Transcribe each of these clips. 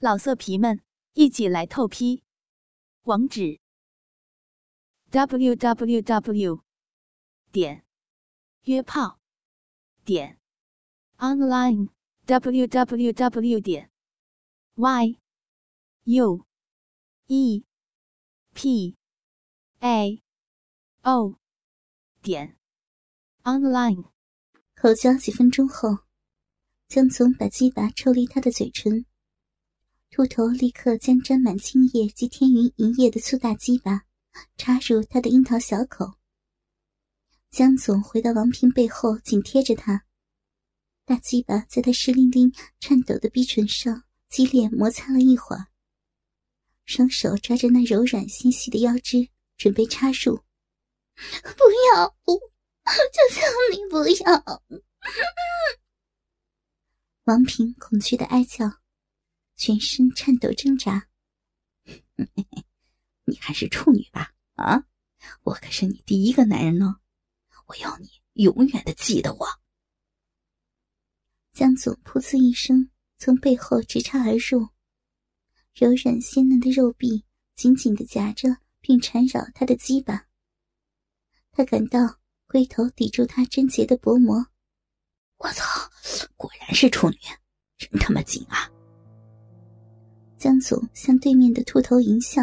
老色皮们，一起来透批！网址：w w w 点约炮点 online w w w 点 y u e p a o 点 online。口交几分钟后，江总把鸡巴抽离他的嘴唇。秃头立刻将沾满精液及天云银液的粗大鸡巴插入他的樱桃小口。江总回到王平背后，紧贴着他，大鸡巴在他湿淋淋、颤抖的逼唇上激烈摩擦了一会儿，双手抓着那柔软纤细的腰肢，准备插入。不要，不，求求你不要！王平恐惧的哀叫。全身颤抖挣扎，你还是处女吧？啊，我可是你第一个男人呢，我要你永远的记得我。江总噗呲一声从背后直插而入，柔软鲜嫩的肉臂紧紧的夹着并缠绕他的鸡巴，他感到龟头抵住他贞洁的薄膜。我操，果然是处女，真他妈紧啊！江总向对面的秃头淫笑，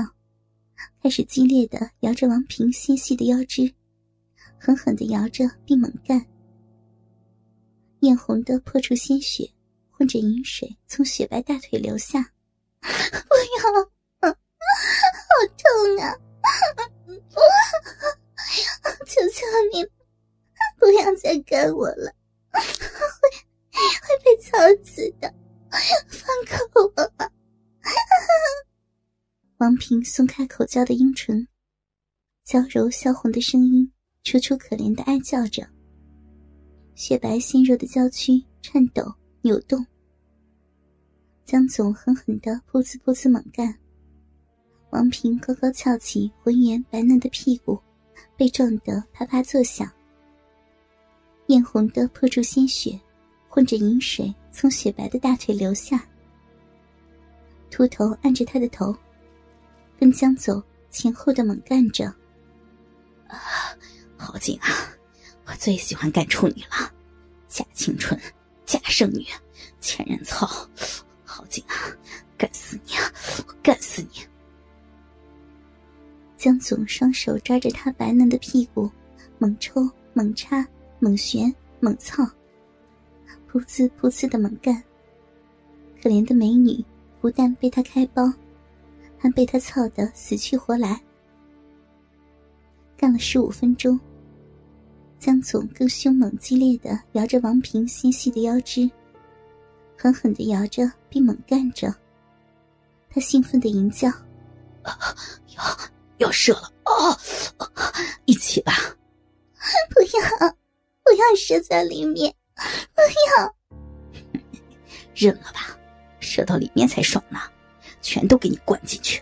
开始激烈的摇着王平纤细的腰肢，狠狠的摇着并猛干。艳红的破处鲜血混着饮水从雪白大腿流下。不要，好痛啊！不 求求你，不要再干我了，会会被操死的，放开我吧！王平松开口交的阴唇，娇柔销魂的声音，楚楚可怜的哀叫着。雪白纤弱的娇躯颤抖扭动。江总狠狠的噗呲噗呲猛干，王平高高翘起浑圆白嫩的屁股，被撞得啪啪作响。艳红的破处鲜血，混着饮水从雪白的大腿流下。秃头按着他的头，跟江总前后的猛干着。啊，好紧啊！我最喜欢干处女了，假青春，假剩女，欠人操，好紧啊！干死你啊！我干死你！江总双手抓着他白嫩的屁股，猛抽猛插猛旋猛操，噗呲噗呲的猛干。可怜的美女。不但被他开包，还被他操得死去活来。干了十五分钟，江总更凶猛激烈的摇着王平纤细的腰肢，狠狠的摇着并猛干着。他兴奋的吟叫：“要要射了啊！一起吧！不要，不要射在里面！不要！认了吧！”射到里面才爽呢，全都给你灌进去。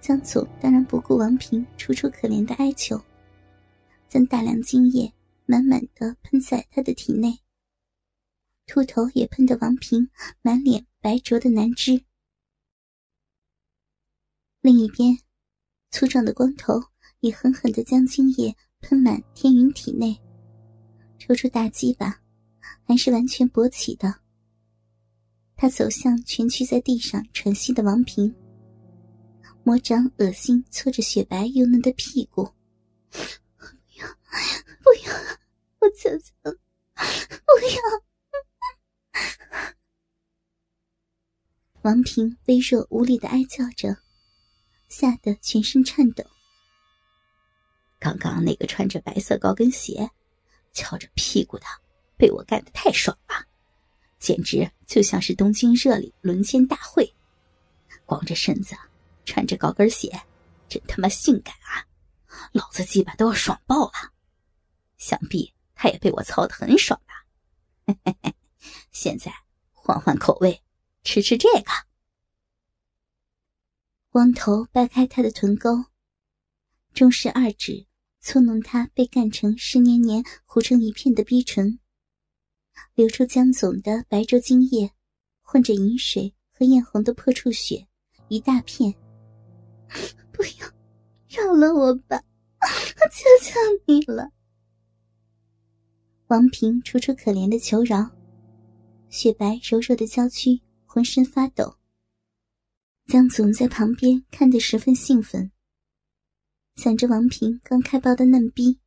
江总当然不顾王平楚楚可怜的哀求，将大量精液满满的喷在他的体内。秃头也喷得王平满脸白灼的难知。另一边，粗壮的光头也狠狠的将精液喷满天云体内，抽出大鸡巴，还是完全勃起的。他走向蜷曲在地上喘息的王平，魔掌恶心搓着雪白又嫩的屁股。不要，不要，我求求，不要！王平微弱无力的哀叫着，吓得全身颤抖。刚刚那个穿着白色高跟鞋、翘着屁股的，被我干得太爽了。简直就像是东京热里轮奸大会，光着身子，穿着高跟鞋，真他妈性感啊！老子鸡巴都要爽爆了，想必他也被我操得很爽吧？嘿嘿嘿现在换换口味，吃吃这个。光头掰开他的臀沟，中食二指搓弄他被干成湿黏黏、糊成一片的逼唇。流出江总的白灼精液，混着饮水和艳红的破处血，一大片。不要，饶了我吧，求求你了！王平楚楚可怜的求饶，雪白柔弱的娇躯浑身发抖。江总在旁边看得十分兴奋，想着王平刚开包的嫩逼，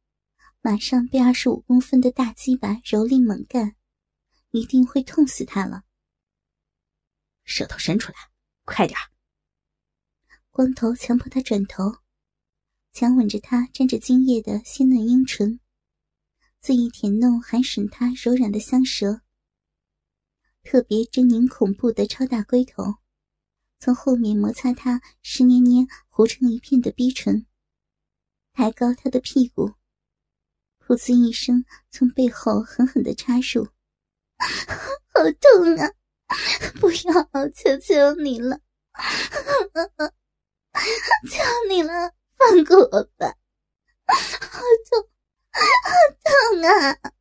马上被二十五公分的大鸡巴蹂躏猛干，一定会痛死他了。舌头伸出来，快点光头强迫他转头，强吻着他沾着精液的鲜嫩樱唇，肆意舔弄含吮他柔软的香舌，特别狰狞恐怖的超大龟头，从后面摩擦他湿黏黏糊成一片的逼唇，抬高他的屁股，噗呲一声从背后狠狠的插入，好痛啊！不要，求求你了，求你了，放过我吧！好痛，好痛啊！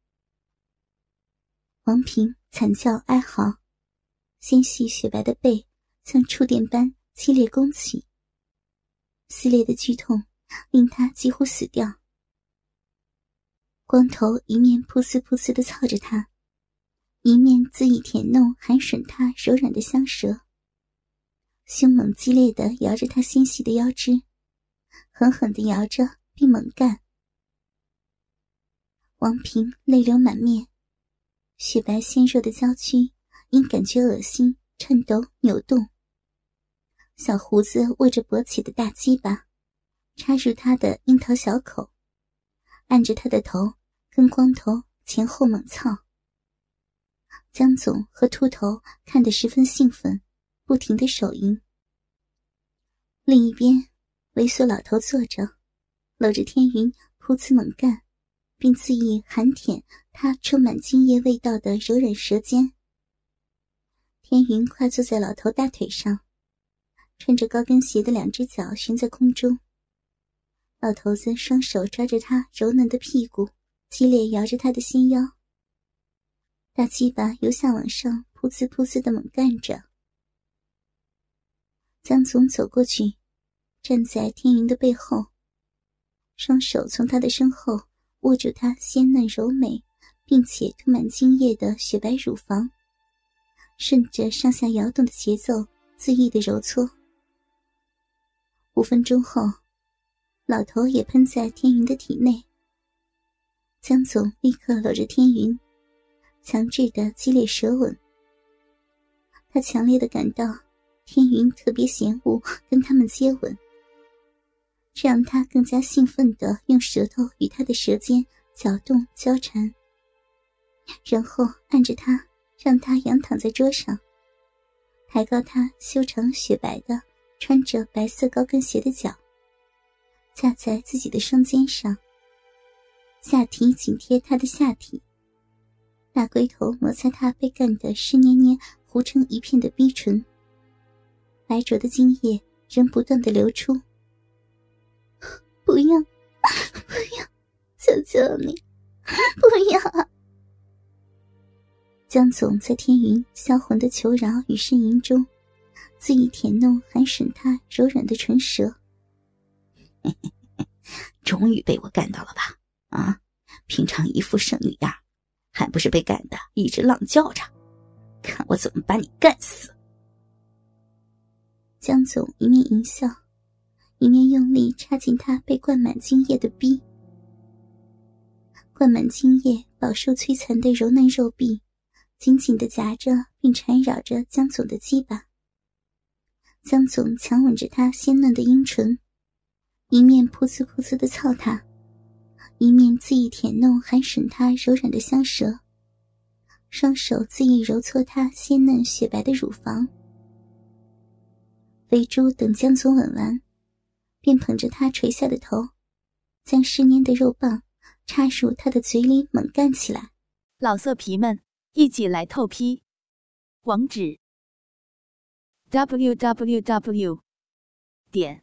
王平惨叫哀嚎，纤细雪白的背像触电般激烈弓起，撕裂的剧痛令他几乎死掉。光头一面噗呲噗呲的操着他。一面恣意舔弄、含吮他柔软的香舌，凶猛激烈的摇着他纤细的腰肢，狠狠的摇着并猛干。王平泪流满面，雪白纤弱的娇躯因感觉恶心颤抖扭动。小胡子握着勃起的大鸡巴，插入他的樱桃小口，按着他的头跟光头前后猛操。江总和秃头看得十分兴奋，不停的手淫。另一边，猥琐老头坐着，搂着天云，噗呲猛干，并肆意含舔他充满精液味道的柔软舌尖。天云跨坐在老头大腿上，穿着高跟鞋的两只脚悬在空中。老头子双手抓着他柔嫩的屁股，激烈摇着他的纤腰。大鸡巴由下往上噗呲噗呲的猛干着。江总走过去，站在天云的背后，双手从他的身后握住她鲜嫩柔美，并且涂满精液的雪白乳房，顺着上下摇动的节奏恣意的揉搓。五分钟后，老头也喷在天云的体内。江总立刻搂着天云。强制的激烈舌吻，他强烈的感到天云特别嫌恶跟他们接吻，这让他更加兴奋的用舌头与他的舌尖搅动交缠，然后按着他，让他仰躺在桌上，抬高他修长雪白的穿着白色高跟鞋的脚，架在自己的双肩上，下体紧贴他的下体。大龟头摩擦他被干得湿黏黏、糊成一片的逼唇，白灼的精液仍不断的流出。不要，不要，求求你，不要！江总在天云销魂的求饶与呻吟中，恣意舔弄、含吮他柔软的唇舌。终于被我干到了吧？啊，平常一副圣女样。还不是被干的一直浪叫着，看我怎么把你干死！江总一面淫笑，一面用力插进他被灌满精液的逼。灌满精液、饱受摧残的柔嫩肉壁，紧紧的夹着并缠绕着江总的鸡巴。江总强吻着他鲜嫩的阴唇，一面噗呲噗呲的操他。一面恣意舔弄、含吮他柔软的香舌，双手恣意揉搓他鲜嫩雪白的乳房。肥猪等江总吻完，便捧着他垂下的头，将湿黏的肉棒插入他的嘴里猛干起来。老色皮们，一起来透批！网址：w w w. 点